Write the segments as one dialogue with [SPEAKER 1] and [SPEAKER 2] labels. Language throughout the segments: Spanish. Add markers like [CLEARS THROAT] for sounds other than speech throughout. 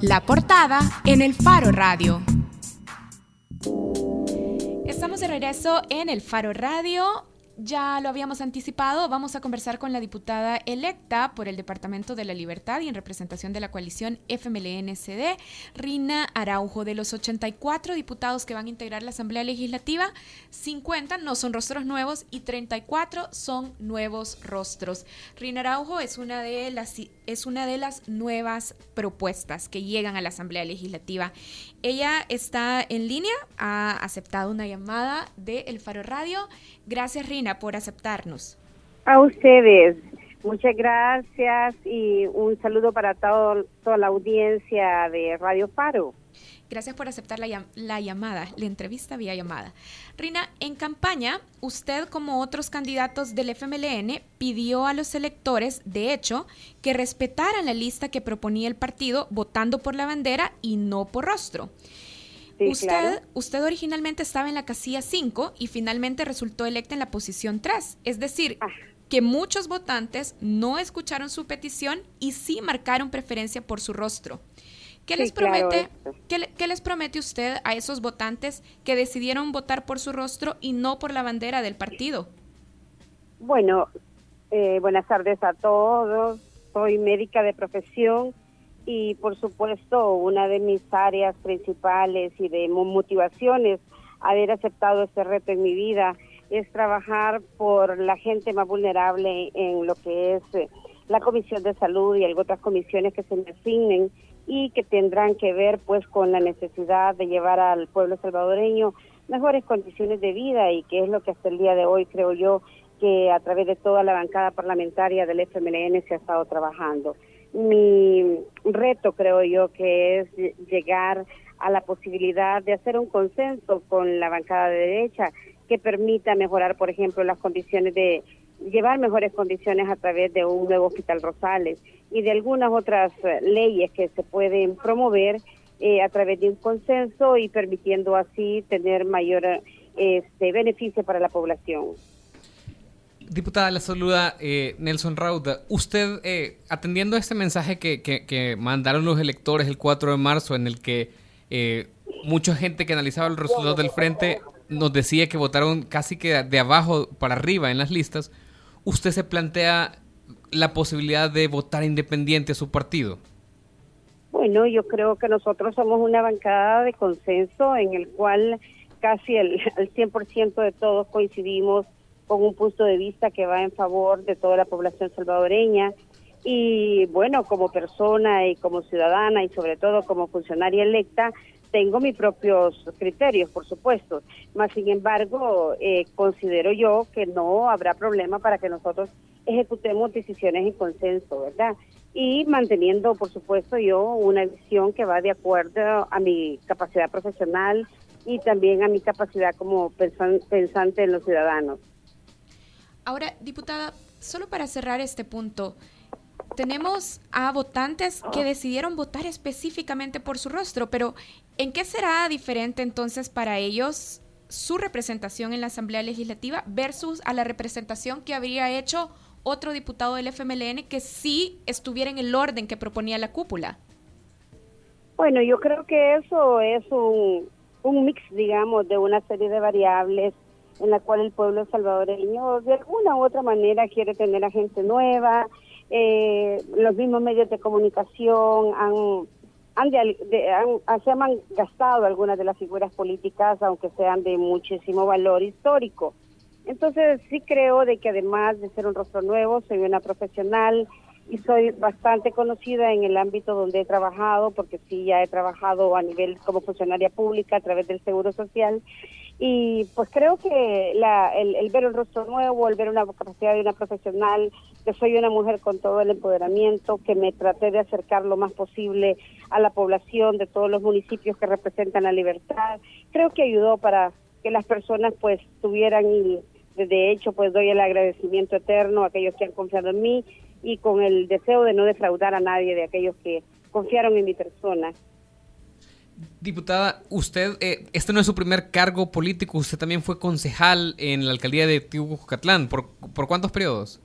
[SPEAKER 1] La portada en el Faro Radio. Estamos de regreso en el Faro Radio. Ya lo habíamos anticipado, vamos a conversar con la diputada electa por el Departamento de la Libertad y en representación de la coalición FMLN-CD, Rina Araujo. De los 84 diputados que van a integrar la Asamblea Legislativa, 50 no son rostros nuevos y 34 son nuevos rostros. Rina Araujo es una de las, es una de las nuevas propuestas que llegan a la Asamblea Legislativa. Ella está en línea, ha aceptado una llamada de El Faro Radio. Gracias, Rina, por aceptarnos.
[SPEAKER 2] A ustedes, muchas gracias y un saludo para todo, toda la audiencia de Radio Faro.
[SPEAKER 1] Gracias por aceptar la, la, llamada, la entrevista vía llamada. Rina, en campaña, usted como otros candidatos del FMLN pidió a los electores, de hecho, que respetaran la lista que proponía el partido votando por la bandera y no por rostro usted, usted originalmente estaba en la casilla 5 y finalmente resultó electa en la posición 3. Es decir, ah. que muchos votantes no escucharon su petición y sí marcaron preferencia por su rostro. ¿Qué, les promete, ¿qué, les promete usted a esos votantes que decidieron votar por su rostro y no por la bandera del partido?
[SPEAKER 2] Bueno, eh, buenas tardes a todos. Soy médica de profesión y por supuesto una de mis áreas principales y de motivaciones haber aceptado este reto en mi vida es trabajar por la gente más vulnerable en lo que es eh, la Comisión de Salud y otras comisiones que se me asignen y que tendrán que ver pues con la necesidad de llevar al pueblo salvadoreño mejores condiciones de vida y que es lo que hasta el día de hoy creo yo que a través de toda la bancada parlamentaria del FMLN se ha estado trabajando mi reto, creo yo, que es llegar a la posibilidad de hacer un consenso con la bancada de derecha que permita mejorar, por ejemplo, las condiciones de llevar mejores condiciones a través de un nuevo hospital Rosales y de algunas otras eh, leyes que se pueden promover eh, a través de un consenso y permitiendo así tener mayor este, beneficio para la población.
[SPEAKER 3] Diputada, la saluda eh, Nelson Rauda. Usted, eh, atendiendo a este mensaje que, que, mandaron los electores el 4 de marzo, en el que eh, mucha gente que analizaba los resultados del frente nos decía que votaron casi que de abajo para arriba en las listas, ¿usted se plantea la posibilidad de votar independiente a su partido?
[SPEAKER 2] Bueno, yo creo que nosotros somos una bancada de consenso en el cual casi el, el 100% de todos coincidimos con un punto de vista que va en favor de toda la población salvadoreña. Y bueno, como persona y como ciudadana y sobre todo como funcionaria electa, tengo mis propios criterios, por supuesto. Más sin embargo, eh, considero yo que no habrá problema para que nosotros ejecutemos decisiones en consenso, ¿verdad? Y manteniendo, por supuesto, yo una visión que va de acuerdo a mi capacidad profesional y también a mi capacidad como pensante en los ciudadanos.
[SPEAKER 1] Ahora, diputada, solo para cerrar este punto, tenemos a votantes que decidieron votar específicamente por su rostro, pero ¿en qué será diferente entonces para ellos su representación en la Asamblea Legislativa versus a la representación que habría hecho otro diputado del FMLN que sí estuviera en el orden que proponía la cúpula?
[SPEAKER 2] Bueno, yo creo que eso es un, un mix, digamos, de una serie de variables en la cual el pueblo salvadoreño de alguna u otra manera quiere tener a gente nueva. Eh, los mismos medios de comunicación han, han, han, se han gastado algunas de las figuras políticas, aunque sean de muchísimo valor histórico. Entonces sí creo de que además de ser un rostro nuevo, soy una profesional y soy bastante conocida en el ámbito donde he trabajado, porque sí ya he trabajado a nivel como funcionaria pública a través del Seguro Social y pues creo que la, el, ver un rostro nuevo, el ver una capacidad de una profesional, que soy una mujer con todo el empoderamiento, que me traté de acercar lo más posible a la población de todos los municipios que representan la libertad, creo que ayudó para que las personas pues tuvieran y de hecho pues doy el agradecimiento eterno a aquellos que han confiado en mí y con el deseo de no defraudar a nadie de aquellos que confiaron en mi persona.
[SPEAKER 3] Diputada, usted, eh, este no es su primer cargo político, usted también fue concejal en la alcaldía de Tihucatlán. ¿Por, ¿Por cuántos periodos?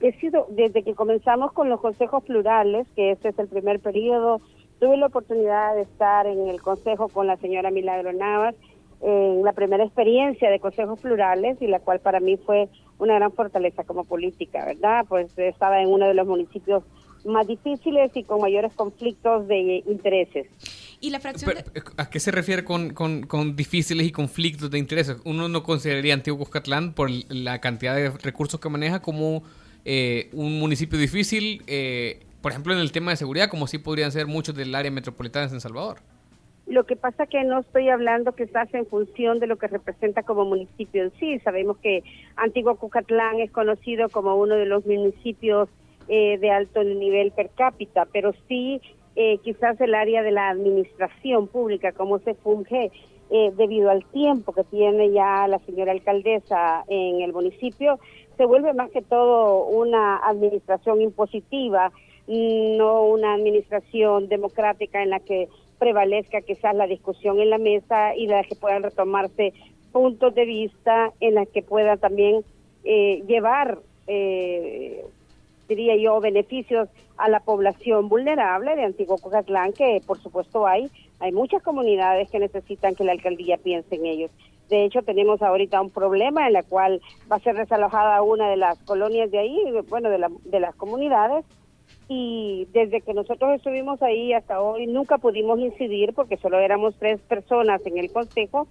[SPEAKER 2] He sido, desde que comenzamos con los consejos plurales, que este es el primer periodo, Tuve la oportunidad de estar en el consejo con la señora Milagro Navas, en la primera experiencia de consejos plurales y la cual para mí fue una gran fortaleza como política, ¿verdad? Pues estaba en uno de los municipios más difíciles y con mayores conflictos de intereses.
[SPEAKER 1] ¿Y la fracción
[SPEAKER 3] ¿A qué se refiere con, con, difíciles y conflictos de intereses? ¿Uno no consideraría Antiguo Cuscatlán por la cantidad de recursos que maneja como eh, un municipio difícil, eh, por ejemplo, en el tema de seguridad, como sí podrían ser muchos del área metropolitana de San Salvador?
[SPEAKER 2] Lo que pasa que no estoy hablando hace en función de lo que representa como municipio en sí. Sabemos que Antiguo Cucatlán es conocido como uno de los municipios eh, de alto nivel per cápita, pero sí eh, quizás el área de la administración pública, cómo se funge eh, debido al tiempo que tiene ya la señora alcaldesa en el municipio, se vuelve más que todo una administración impositiva, no una administración democrática en la que prevalezca quizás la discusión en la mesa y la que puedan retomarse puntos de vista en las que pueda también eh, llevar, eh, diría yo, beneficios a la población vulnerable de Antiguo Cocatlán, que por supuesto hay, hay muchas comunidades que necesitan que la alcaldía piense en ellos. De hecho, tenemos ahorita un problema en la cual va a ser desalojada una de las colonias de ahí, bueno, de, la, de las comunidades, y desde que nosotros estuvimos ahí hasta hoy nunca pudimos incidir porque solo éramos tres personas en el consejo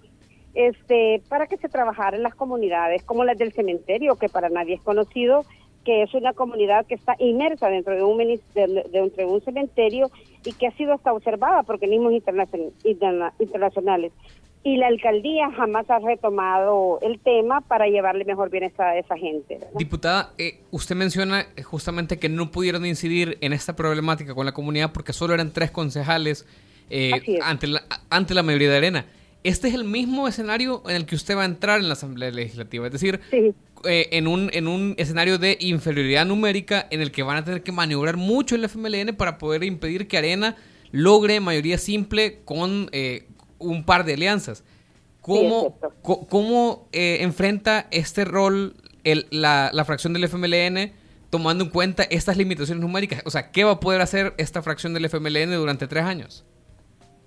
[SPEAKER 2] este para que se trabajara en las comunidades como las del cementerio que para nadie es conocido que es una comunidad que está inmersa dentro de un dentro de un cementerio y que ha sido hasta observada por organismos internacionales y la alcaldía jamás ha retomado el tema para llevarle mejor bienestar a esa gente.
[SPEAKER 3] Diputada, eh, usted menciona justamente que no pudieron incidir en esta problemática con la comunidad porque solo eran tres concejales eh, ante, la, ante la mayoría de arena. Este es el mismo escenario en el que usted va a entrar en la Asamblea Legislativa, es decir, eh, en, un, en un escenario de inferioridad numérica en el que van a tener que maniobrar mucho el FMLN para poder impedir que Arena logre mayoría simple con un par de alianzas. ¿Cómo, cómo eh, enfrenta este rol el, la, la, fracción del FMLN tomando en cuenta estas limitaciones numéricas? O sea, ¿qué va a poder hacer esta fracción del FMLN durante tres años?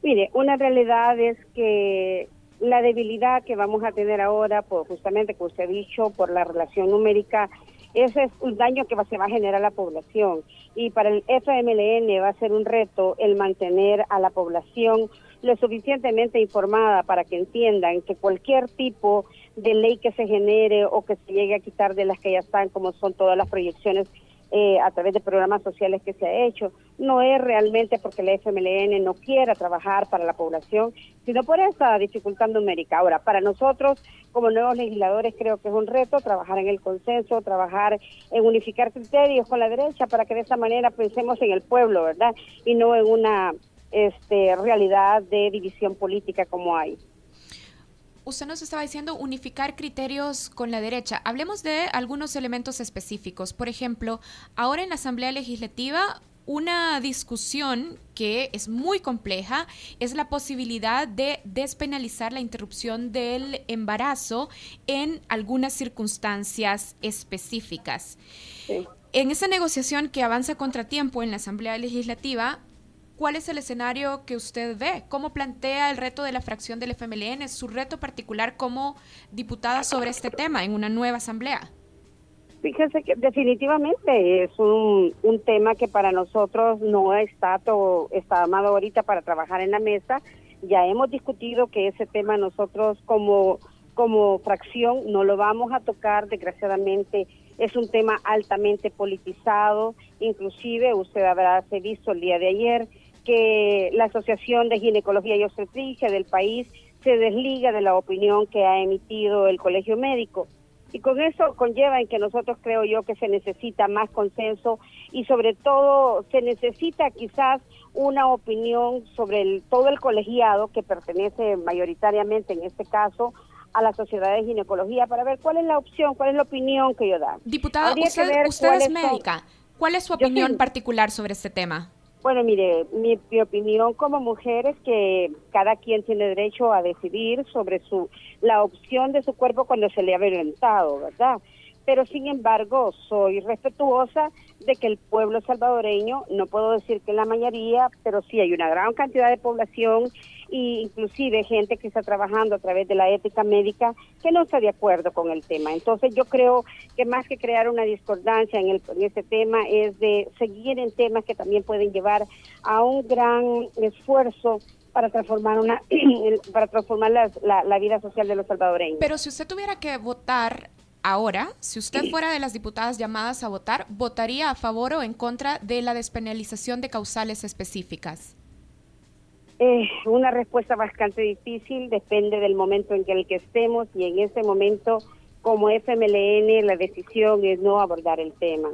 [SPEAKER 2] Mire, una realidad es que la debilidad que vamos a tener ahora, por justamente como usted ha dicho, por la relación numérica, ese es un daño que va, se va a generar a la población. Y para el FMLN va a ser un reto el mantener a la población lo suficientemente informada para que entiendan que cualquier tipo de ley que se genere o que se llegue a quitar de las que ya están, como son todas las proyecciones eh, a través de programas sociales que se ha hecho, no es realmente porque la FMLN no quiera trabajar para la población, sino por esa dificultad numérica. Ahora, para nosotros, como nuevos legisladores, creo que es un reto trabajar en el consenso, trabajar en unificar criterios con la derecha para que de esa manera pensemos en el pueblo, ¿verdad? Y no en una este, realidad de división política como hay.
[SPEAKER 1] Usted nos estaba diciendo unificar criterios con la derecha. Hablemos de algunos elementos específicos. Por ejemplo, ahora en la Asamblea Legislativa una discusión que es muy compleja es la posibilidad de despenalizar la interrupción del embarazo en algunas circunstancias específicas. En esa negociación que avanza contratiempo en la Asamblea Legislativa, ¿Cuál es el escenario que usted ve? ¿Cómo plantea el reto de la fracción del FMLN, su reto particular como diputada sobre este tema en una nueva asamblea?
[SPEAKER 2] Fíjese que definitivamente es un, un tema que para nosotros no está, todo, está amado ahorita para trabajar en la mesa. Ya hemos discutido que ese tema nosotros como, como fracción no lo vamos a tocar, desgraciadamente es un tema altamente politizado, inclusive usted habrá visto el día de ayer que la Asociación de Ginecología y Obstetricia del país se desliga de la opinión que ha emitido el Colegio Médico. Y con eso conlleva en que nosotros creo yo que se necesita más consenso y sobre todo se necesita quizás una opinión sobre el, todo el colegiado que pertenece mayoritariamente en este caso a la Sociedad de Ginecología para ver cuál es la opción, cuál es la opinión que yo da.
[SPEAKER 1] Diputada, usted, es médica. ¿Cuál es su opinión particular sobre este tema?
[SPEAKER 2] Bueno, mire, mi, opinión como mujer es que cada quien tiene derecho a decidir sobre su la opción de su cuerpo cuando se le ha violentado, ¿verdad? Pero sin embargo soy respetuosa de que el pueblo salvadoreño, no puedo decir que la mayoría, pero sí hay una gran cantidad de población e inclusive gente que está trabajando a través de la ética médica que no está de acuerdo con el tema. Entonces yo creo que más que crear una discordancia en, el, en este tema es de seguir en temas que también pueden llevar a un gran esfuerzo para transformar una [CLEARS THROAT] para transformar la, la vida social de los salvadoreños.
[SPEAKER 1] Pero si usted tuviera que votar Ahora, si usted fuera de las diputadas llamadas a votar, ¿votaría a favor o en contra de la despenalización de causales específicas?
[SPEAKER 2] Eh, una respuesta bastante difícil, depende del momento en que el que estemos y en ese momento como FMLN la decisión es no abordar el tema.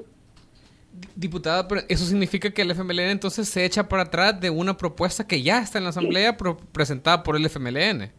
[SPEAKER 3] Diputada, pero eso significa que el FMLN entonces se echa para atrás de una propuesta que ya está en la Asamblea presentada por el FMLN.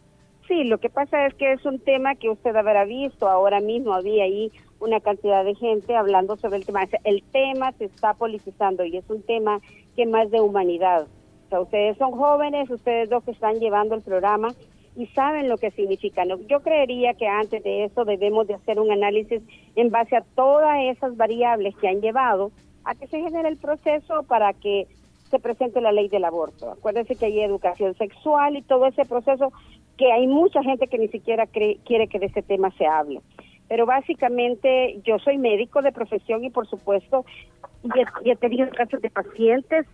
[SPEAKER 2] Sí, lo que pasa es que es un tema que usted habrá visto, ahora mismo había ahí una cantidad de gente hablando sobre el tema. El tema se está politizando y es un tema que más de humanidad. O sea, ustedes son jóvenes, ustedes dos que están llevando el programa y saben lo que significa. Yo creería que antes de eso debemos de hacer un análisis en base a todas esas variables que han llevado a que se genere el proceso para que se presente la ley del aborto. Acuérdense que hay educación sexual y todo ese proceso que hay mucha gente que ni siquiera quiere que de ese tema se hable. Pero básicamente yo soy médico de profesión y por supuesto y he, tenido casos de pacientes,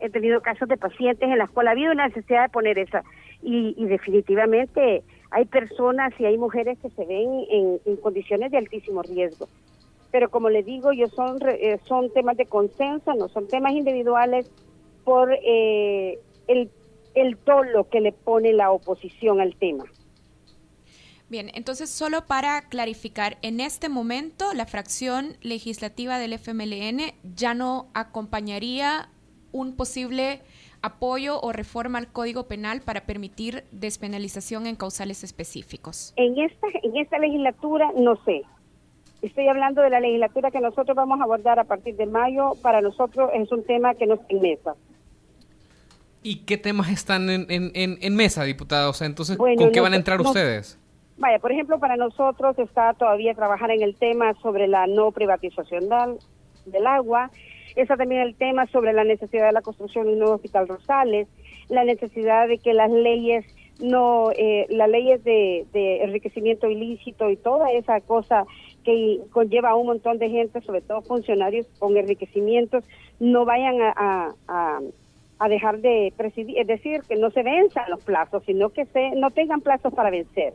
[SPEAKER 2] he tenido casos de pacientes en las cuales ha habido una necesidad de poner esa y, definitivamente hay personas y hay mujeres que se ven en, condiciones de altísimo riesgo. Pero como le digo, yo son eh, son temas de consenso, no son temas individuales por eh, el el tolo que le pone la oposición al tema.
[SPEAKER 1] Bien, entonces solo para clarificar, en este momento la fracción legislativa del FMLN ya no acompañaría un posible apoyo o reforma al Código Penal para permitir despenalización en causales específicos.
[SPEAKER 2] En esta en esta legislatura no sé. Estoy hablando de la legislatura que nosotros vamos a abordar a partir de mayo. Para nosotros es un tema que no está en mesa.
[SPEAKER 3] ¿Y qué temas están en, en, mesa, diputada? O sea, entonces, ¿con qué van a entrar ustedes?
[SPEAKER 2] Vaya, por ejemplo, para nosotros está todavía trabajar en el tema sobre la no privatización del, del agua, está también el tema sobre la necesidad de la construcción de un nuevo hospital Rosales, la necesidad de que las leyes no, eh, las leyes de, enriquecimiento ilícito y toda esa cosa que conlleva a un montón de gente, sobre todo funcionarios con enriquecimientos, no vayan a a dejar de presidir, es decir, que no se venzan los plazos, sino que se no tengan plazos para vencer.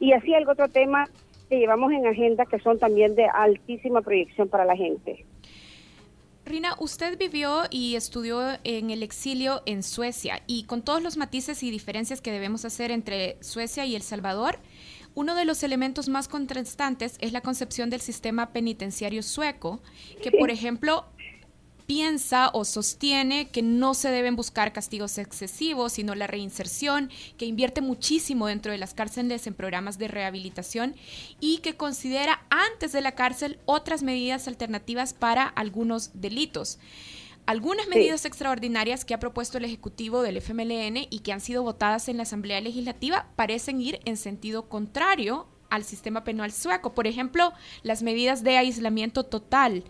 [SPEAKER 2] Y así algo otro tema que llevamos en agenda que son también de altísima proyección para la gente.
[SPEAKER 1] Rina, usted vivió y estudió en el exilio en Suecia y con todos los matices y diferencias que debemos hacer entre Suecia y El Salvador, uno de los elementos más contrastantes es la concepción del sistema penitenciario sueco, que por ejemplo piensa o sostiene que no se deben buscar castigos excesivos, sino la reinserción, que invierte muchísimo dentro de las cárceles en programas de rehabilitación y que considera antes de la cárcel otras medidas alternativas para algunos delitos. Algunas medidas extraordinarias que ha propuesto el Ejecutivo del FMLN y que han sido votadas en la Asamblea Legislativa parecen ir en sentido contrario al sistema penal sueco. Por ejemplo, las medidas de aislamiento total.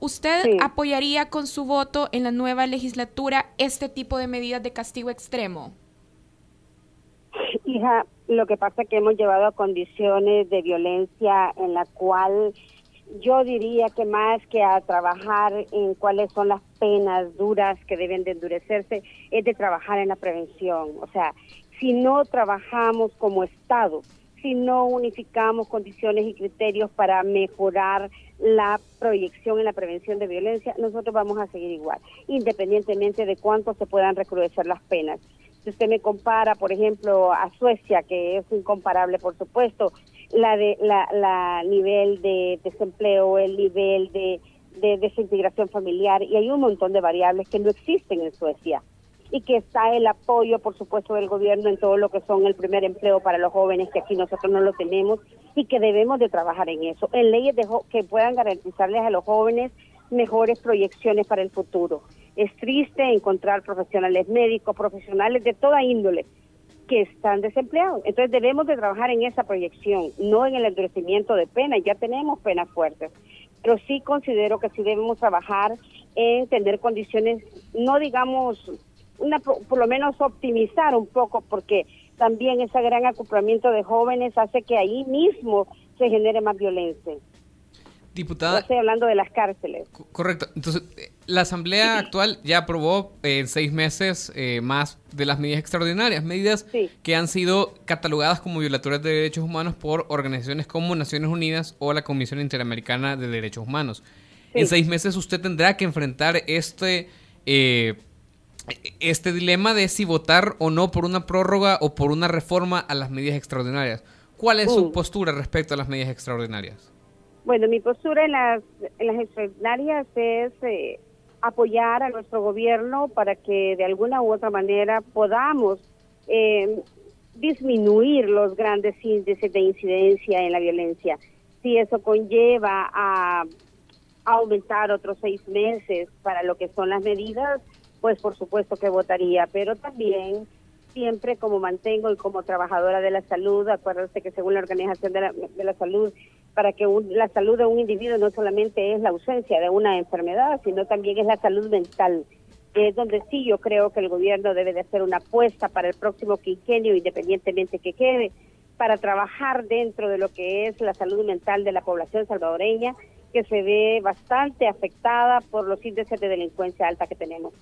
[SPEAKER 1] ¿Usted apoyaría con su voto en la nueva legislatura este tipo de medidas de castigo extremo?
[SPEAKER 2] Hija, lo que pasa es que hemos llevado a condiciones de violencia en la cual yo diría que más que a trabajar en cuáles son las penas duras que deben de endurecerse, es de trabajar en la prevención. O sea, si no trabajamos como Estado, si no unificamos condiciones y criterios para mejorar la proyección en la prevención de violencia, nosotros vamos a seguir igual, independientemente de cuánto se puedan recrudecer las penas. Si usted me compara, por ejemplo, a Suecia, que es incomparable, por supuesto, la de la, nivel de desempleo, el nivel de desintegración familiar, y hay un montón de variables que no existen en Suecia y que está el apoyo, por supuesto, del gobierno en todo lo que son el primer empleo para los jóvenes, que aquí nosotros no lo tenemos y que debemos de trabajar en eso, en leyes de que puedan garantizarles a los jóvenes mejores proyecciones para el futuro. Es triste encontrar profesionales médicos, profesionales de toda índole, que están desempleados. Entonces debemos de trabajar en esa proyección, no en el endurecimiento de penas, ya tenemos penas fuertes, pero sí considero que sí debemos trabajar en tener condiciones, no digamos, una, por lo menos optimizar un poco, porque también ese gran acoplamiento de jóvenes hace que ahí mismo se genere más violencia.
[SPEAKER 3] Diputada.
[SPEAKER 2] estoy hablando de las cárceles.
[SPEAKER 3] Correcto. Entonces, eh, la Asamblea actual ya aprobó en seis meses eh, más de las medidas extraordinarias, medidas que han sido catalogadas como violatorias de derechos humanos por organizaciones como Naciones Unidas o la Comisión Interamericana de Derechos Humanos. En seis meses usted tendrá que enfrentar este, eh, este dilema de si votar o no por una prórroga o por una reforma a las medidas extraordinarias. ¿Cuál es su postura respecto a las medidas extraordinarias?
[SPEAKER 2] Bueno, mi postura en las, en las extraordinarias es eh, apoyar a nuestro gobierno para que de alguna u otra manera podamos eh, disminuir los grandes índices de incidencia en la violencia. Si eso conlleva a, aumentar otros seis meses para lo que son las medidas, pues por supuesto que votaría, pero también siempre como mantengo y como trabajadora de la salud, acuérdense que según la Organización de la, Salud, para que la salud de un individuo no solamente es la ausencia de una enfermedad, sino también es la salud mental, que es donde sí yo creo que el gobierno debe de hacer una apuesta para el próximo quinquenio, independientemente que quede, para trabajar dentro de lo que es la salud mental de la población salvadoreña, que se ve bastante afectada por los índices de delincuencia alta que tenemos.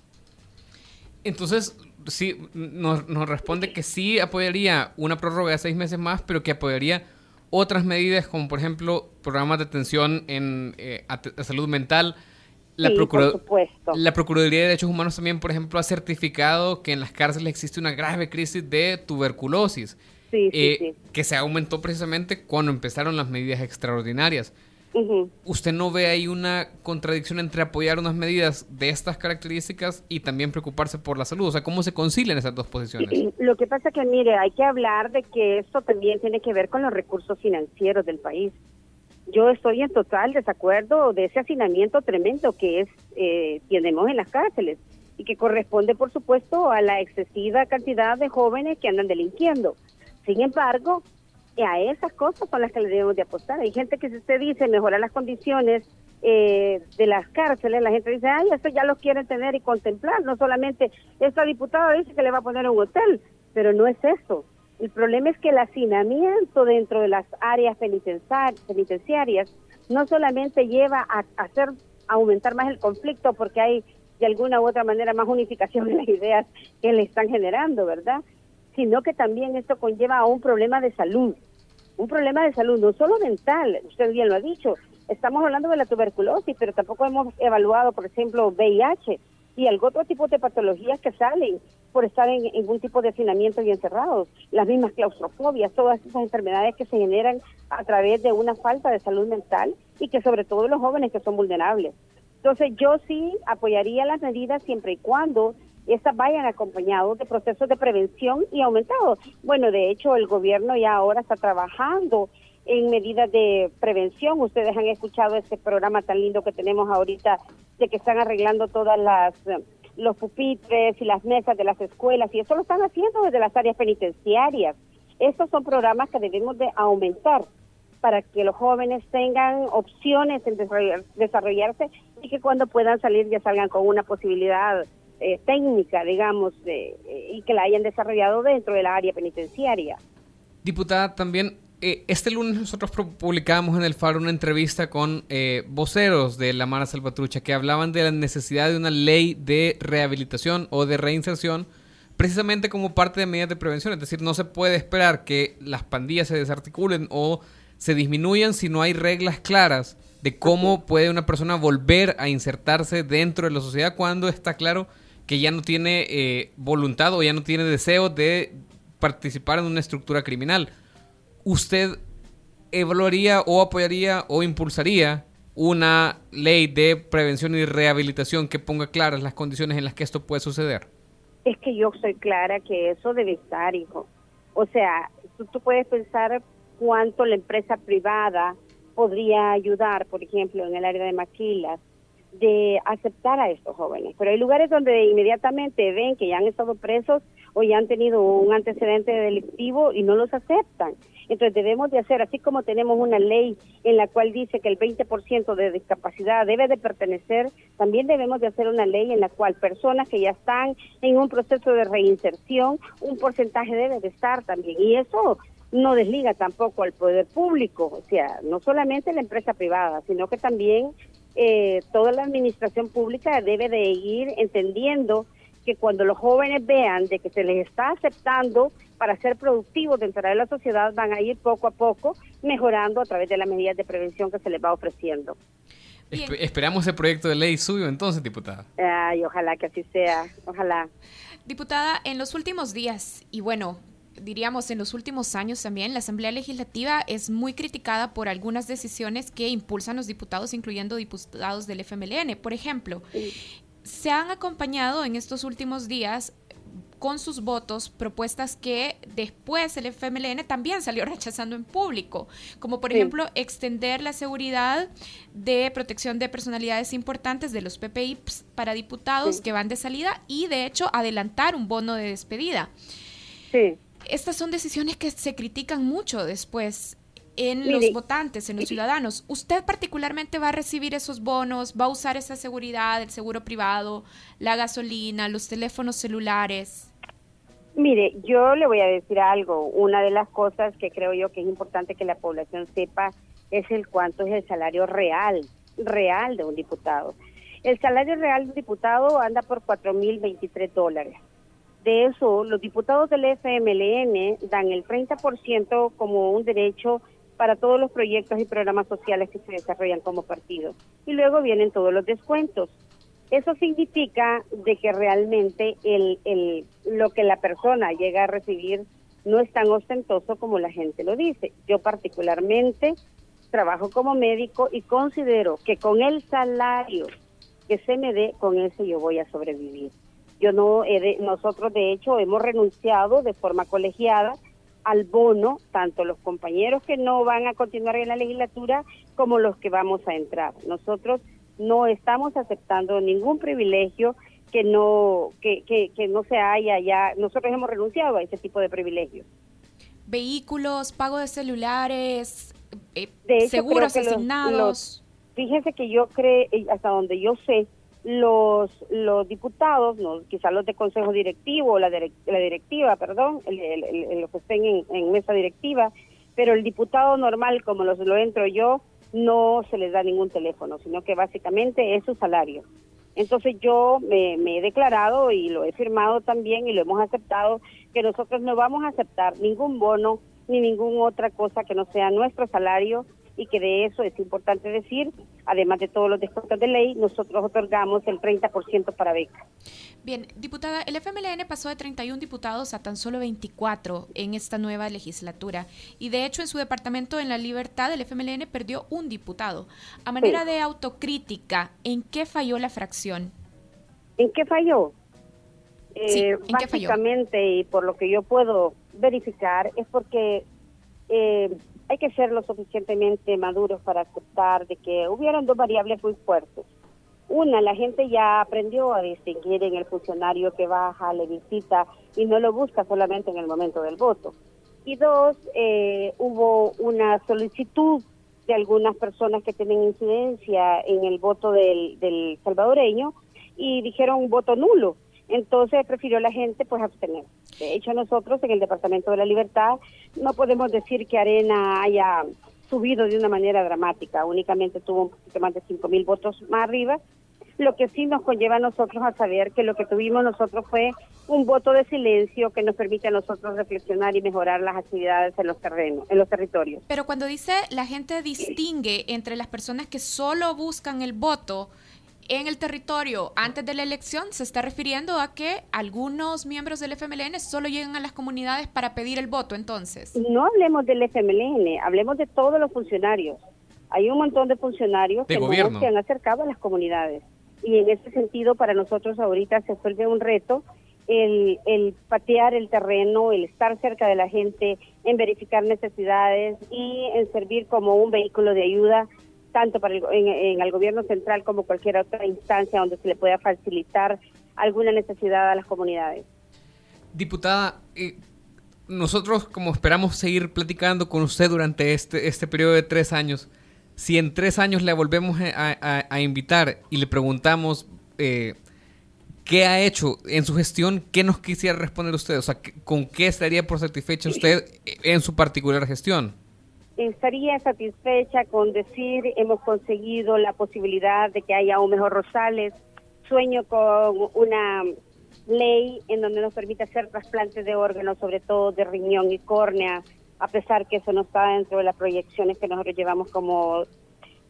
[SPEAKER 3] Entonces, sí, nos, nos responde que sí apoyaría una prórroga de seis meses más, pero que apoyaría otras medidas como por ejemplo programas de atención en eh, salud mental.
[SPEAKER 2] La,
[SPEAKER 3] la Procuraduría de Derechos Humanos también, por ejemplo, ha certificado que en las cárceles existe una grave crisis de tuberculosis,
[SPEAKER 2] eh,
[SPEAKER 3] que se aumentó precisamente cuando empezaron las medidas extraordinarias. ¿Usted no ve ahí una contradicción entre apoyar unas medidas de estas características y también preocuparse por la salud? O sea, ¿cómo se concilian esas dos posiciones?
[SPEAKER 2] Lo que pasa que, mire, hay que hablar de que esto también tiene que ver con los recursos financieros del país. Yo estoy en total desacuerdo de ese hacinamiento tremendo que es eh, tenemos en las cárceles y que corresponde, por supuesto, a la excesiva cantidad de jóvenes que andan delinquiendo. Sin embargo, a esas cosas son las que le debemos de apostar. Hay gente que si usted dice mejorar las condiciones eh, de las cárceles, la gente dice, ay, eso ya lo quieren tener y contemplar. No solamente esta diputada dice que le va a poner un hotel, pero no es eso. El problema es que el hacinamiento dentro de las áreas penitenciarias no solamente lleva a, hacer aumentar más el conflicto porque hay de alguna u otra manera más unificación en las ideas que le están generando, ¿verdad? Sino que también esto conlleva a un problema de salud, un problema de salud no solo mental, usted bien lo ha dicho, estamos hablando de la tuberculosis, pero tampoco hemos evaluado, por ejemplo, VIH y algún otro tipo de patologías que salen por estar en, en un tipo de hacinamiento y encerrados, las mismas claustrofobias, todas esas enfermedades que se generan a través de una falta de salud mental y que sobre todo los jóvenes que son vulnerables. Entonces yo sí apoyaría las medidas siempre y cuando estas vayan acompañados de procesos de prevención y aumentados. Bueno, de hecho, el gobierno ya ahora está trabajando en medidas de prevención. Ustedes han escuchado este programa tan lindo que tenemos ahorita de que están arreglando todas las los pupitres y las mesas de las escuelas y eso lo están haciendo desde las áreas penitenciarias. Estos son programas que debemos de aumentar para que los jóvenes tengan opciones en desarrollarse y que cuando puedan salir ya salgan con una posibilidad eh, técnica, digamos, eh, y que la hayan desarrollado dentro de la área penitenciaria.
[SPEAKER 3] Diputada, también eh, este lunes nosotros publicamos en el Faro una entrevista con voceros de la Mara Salvatrucha que hablaban de la necesidad de una ley de rehabilitación o de reinserción precisamente como parte de medidas de prevención. Es decir, no se puede esperar que las pandillas se desarticulen o se disminuyan si no hay reglas claras de cómo puede una persona volver a insertarse dentro de la sociedad cuando está claro que ya no tiene eh, voluntad o ya no tiene deseo de participar en una estructura criminal. ¿Usted evaluaría o apoyaría o impulsaría una ley de prevención y rehabilitación que ponga claras las condiciones en las que esto puede suceder?
[SPEAKER 2] Es que yo soy clara que eso debe estar, hijo. O sea, tú, tú puedes pensar cuánto la empresa privada podría ayudar, por ejemplo, en el área de maquilas, de aceptar a estos jóvenes. Pero hay lugares donde inmediatamente ven que ya han estado presos o ya han tenido un antecedente delictivo y no los aceptan. Entonces debemos de hacer, así como tenemos una ley en la cual dice que el 20% de discapacidad debe de pertenecer, también debemos de hacer una ley en la cual personas que ya están en un proceso de reinserción, un porcentaje debe de estar también. Y eso no desliga tampoco al poder público, o sea, no solamente la empresa privada, sino que también eh, toda la administración pública debe de ir entendiendo que cuando los jóvenes vean de que se les está aceptando para ser productivos dentro de la sociedad, van a ir poco a poco mejorando a través de las medidas de prevención que se les va ofreciendo.
[SPEAKER 3] esperamos el proyecto de ley suyo entonces, diputada.
[SPEAKER 2] Ay, ojalá que así sea, ojalá.
[SPEAKER 1] Diputada, en los últimos días, y bueno, diríamos en los últimos años también, la Asamblea Legislativa es muy criticada por algunas decisiones que impulsan los diputados, incluyendo diputados del FMLN. Por ejemplo, se han acompañado en estos últimos días con sus votos propuestas que después el FMLN también salió [LAUGHS] rechazando en público, como por ejemplo extender la seguridad de protección de personalidades importantes de los PPI para diputados que van de salida y de hecho adelantar un bono de despedida. Sí estas son decisiones que se critican mucho después en los votantes, en los ciudadanos. ¿Usted particularmente va a recibir esos bonos? ¿Va a usar esa seguridad, el seguro privado, la gasolina, los teléfonos celulares?
[SPEAKER 2] Mire, yo le voy a decir algo. Una de las cosas que creo yo que es importante que la población sepa es el cuánto es el salario real, real de un diputado. El salario real de un diputado anda por 4.023 dólares. De eso, los diputados del FMLN dan el 30% como un derecho para todos los proyectos y programas sociales que se desarrollan como partido. Y luego vienen todos los descuentos. Eso significa de que realmente el, lo que la persona llega a recibir no es tan ostentoso como la gente lo dice. Yo particularmente trabajo como médico y considero que con el salario que se me dé, con eso yo voy a sobrevivir. Yo no nosotros de hecho hemos renunciado de forma colegiada al bono, tanto los compañeros que no van a continuar en la legislatura como los que vamos a entrar. Nosotros no estamos aceptando ningún privilegio que no que, que, no se haya ya. Nosotros hemos renunciado a ese tipo de privilegios.
[SPEAKER 1] Vehículos, pago de celulares, eh, seguros asignados.
[SPEAKER 2] fíjese que yo creo, hasta donde yo sé, los, los diputados, no, quizás los de consejo directivo, la, la directiva, perdón, los que estén en, mesa directiva, pero el diputado normal, como los, lo entro yo, no se les da ningún teléfono, sino que básicamente es su salario. Entonces yo me, me, he declarado y lo he firmado también y lo hemos aceptado que nosotros no vamos a aceptar ningún bono ni ninguna otra cosa que no sea nuestro salario y que de eso es importante decir, además de todos los descuentos de ley, nosotros otorgamos el 30% para becas.
[SPEAKER 1] Bien, diputada, el FMLN pasó de 31 diputados a tan solo 24 en esta nueva legislatura y de hecho en su departamento en La Libertad el FMLN perdió un diputado. A manera de autocrítica, ¿en qué falló la fracción?
[SPEAKER 2] ¿En qué falló? Eh, básicamente, y por lo que yo puedo verificar, es porque eh, hay que ser lo suficientemente maduros para aceptar de que hubieron dos variables muy fuertes. Una, la gente ya aprendió a distinguir en el funcionario que baja, le visita y no lo busca solamente en el momento del voto. Y dos, eh, hubo una solicitud de algunas personas que tienen incidencia en el voto del, del salvadoreño y dijeron voto nulo. Entonces prefirió la gente pues abstener. De hecho, nosotros en el Departamento de la Libertad no podemos decir que Arena haya subido de una manera dramática, únicamente tuvo un poquito más de 5 mil votos más arriba, lo que sí nos conlleva a nosotros a saber que lo que tuvimos nosotros fue un voto de silencio que nos permite a nosotros reflexionar y mejorar las actividades en los terrenos, en los territorios.
[SPEAKER 1] Pero cuando dice la gente distingue entre las personas que solo buscan el voto en el territorio antes de la elección se está refiriendo a que algunos miembros del FMLN solo llegan a las comunidades para pedir el voto, entonces.
[SPEAKER 2] No hablemos del FMLN, hablemos de todos los funcionarios. Hay un montón de funcionarios que no se han acercado a las comunidades. Y en ese sentido, para nosotros ahorita se vuelve un reto el, el patear el terreno, el estar cerca de la gente, en verificar necesidades y en servir como un vehículo de ayuda tanto para el, en, el gobierno central como cualquier otra instancia donde se le pueda facilitar alguna necesidad a las comunidades.
[SPEAKER 3] Diputada, eh, nosotros como esperamos seguir platicando con usted durante este, este periodo de tres años, si en tres años le volvemos a, invitar y le preguntamos eh, qué ha hecho en su gestión, ¿qué nos quisiera responder usted? O sea, ¿con qué estaría por satisfecha usted en su particular gestión?
[SPEAKER 2] Estaría satisfecha con decir hemos conseguido la posibilidad de que haya un mejor Rosales, sueño con una ley en donde nos permite hacer trasplantes de órganos, sobre todo de riñón y córnea, a pesar que eso no está dentro de las proyecciones que nosotros llevamos como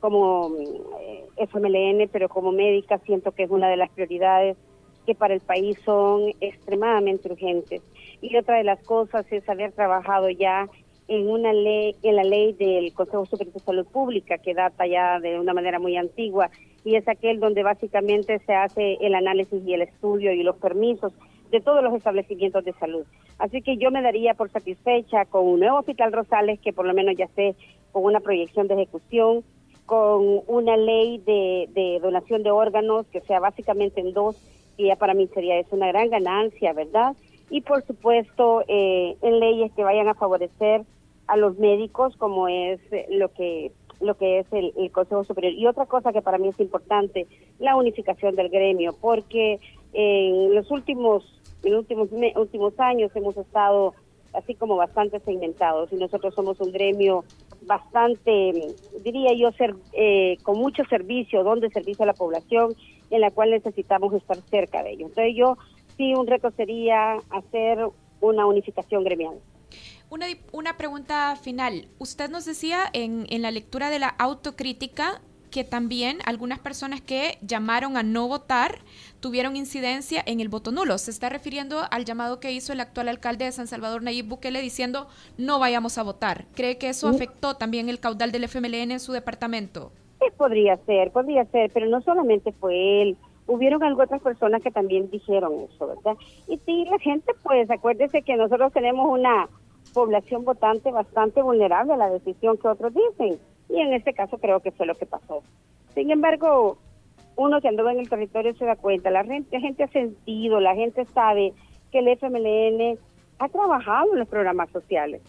[SPEAKER 2] como eh, FMLN, pero como médica siento que es una de las prioridades que para el país son extremadamente urgentes. Y otra de las cosas es haber trabajado ya en una ley, en la ley del Consejo Superior de Salud Pública, que data ya de una manera muy antigua, y es aquel donde básicamente se hace el análisis y el estudio y los permisos de todos los establecimientos de salud. Así que yo me daría por satisfecha con un nuevo Hospital Rosales, que por lo menos ya esté con una proyección de ejecución, con una ley de, donación de órganos que sea básicamente en dos, y ya para mí sería es una gran ganancia, ¿verdad? Y por supuesto eh, en leyes que vayan a favorecer a los médicos, como es lo que lo que es el, Consejo Superior. Y otra cosa que para mí es importante, la unificación del gremio, porque en los últimos, en últimos, últimos años hemos estado así como bastante segmentados y nosotros somos un gremio bastante, diría yo, ser, eh, con mucho servicio, donde servicio a la población, en la cual necesitamos estar cerca de ellos. Entonces yo sí un reto sería hacer una unificación gremial.
[SPEAKER 1] Una, una pregunta final. Usted nos decía en, en la lectura de la autocrítica que también algunas personas que llamaron a no votar tuvieron incidencia en el voto nulo. Se está refiriendo al llamado que hizo el actual alcalde de San Salvador, Nayib Bukele, diciendo no vayamos a votar. ¿Cree que eso mm. afectó también el caudal del FMLN en su departamento?
[SPEAKER 2] Sí, podría ser, podría ser, pero no solamente fue él. Hubieron algunas otras personas que también dijeron eso, ¿verdad? Y sí, la gente, pues acuérdese que nosotros tenemos una población votante bastante vulnerable a la decisión que otros dicen. Y en este caso creo que fue lo que pasó. Sin embargo, uno que anduvo en el territorio se da cuenta, la gente, la gente ha sentido, la gente sabe que el FMLN ha trabajado en los programas sociales,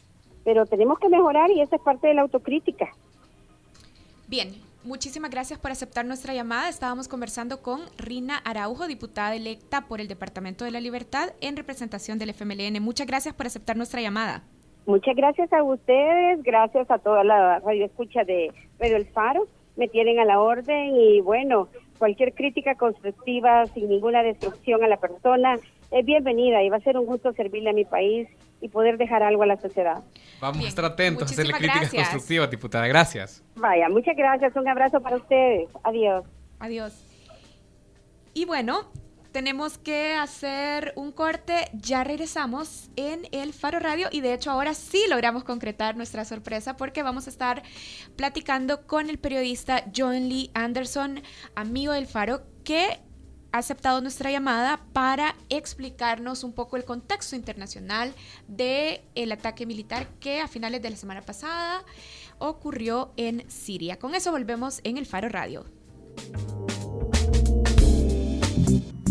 [SPEAKER 2] pero tenemos que mejorar y esa es parte de la autocrítica.
[SPEAKER 1] Bien, muchísimas gracias por aceptar nuestra llamada. Estábamos conversando con Rina Araujo, diputada electa por el Departamento de la Libertad en representación del FMLN. Muchas gracias por aceptar nuestra llamada.
[SPEAKER 2] Muchas gracias a ustedes, gracias a toda la radio escucha de Radio El Faro, me tienen a la orden y bueno, cualquier crítica constructiva sin ninguna destrucción a la persona es bienvenida y va a ser un gusto servirle a mi país y poder dejar algo a la sociedad.
[SPEAKER 3] Vamos a estar atentos a hacerle críticas constructivas, diputada. Gracias.
[SPEAKER 2] Vaya, muchas gracias. Un abrazo para ustedes. Adiós.
[SPEAKER 1] Adiós. Y bueno, tenemos que hacer un corte. Ya regresamos en el Faro Radio y de hecho ahora sí logramos concretar nuestra sorpresa porque vamos a estar platicando con el periodista John Lee Anderson, amigo del Faro, que ha aceptado nuestra llamada para explicarnos un poco el contexto internacional del el ataque militar que a finales de la semana pasada ocurrió en Siria. Con eso volvemos en el Faro Radio.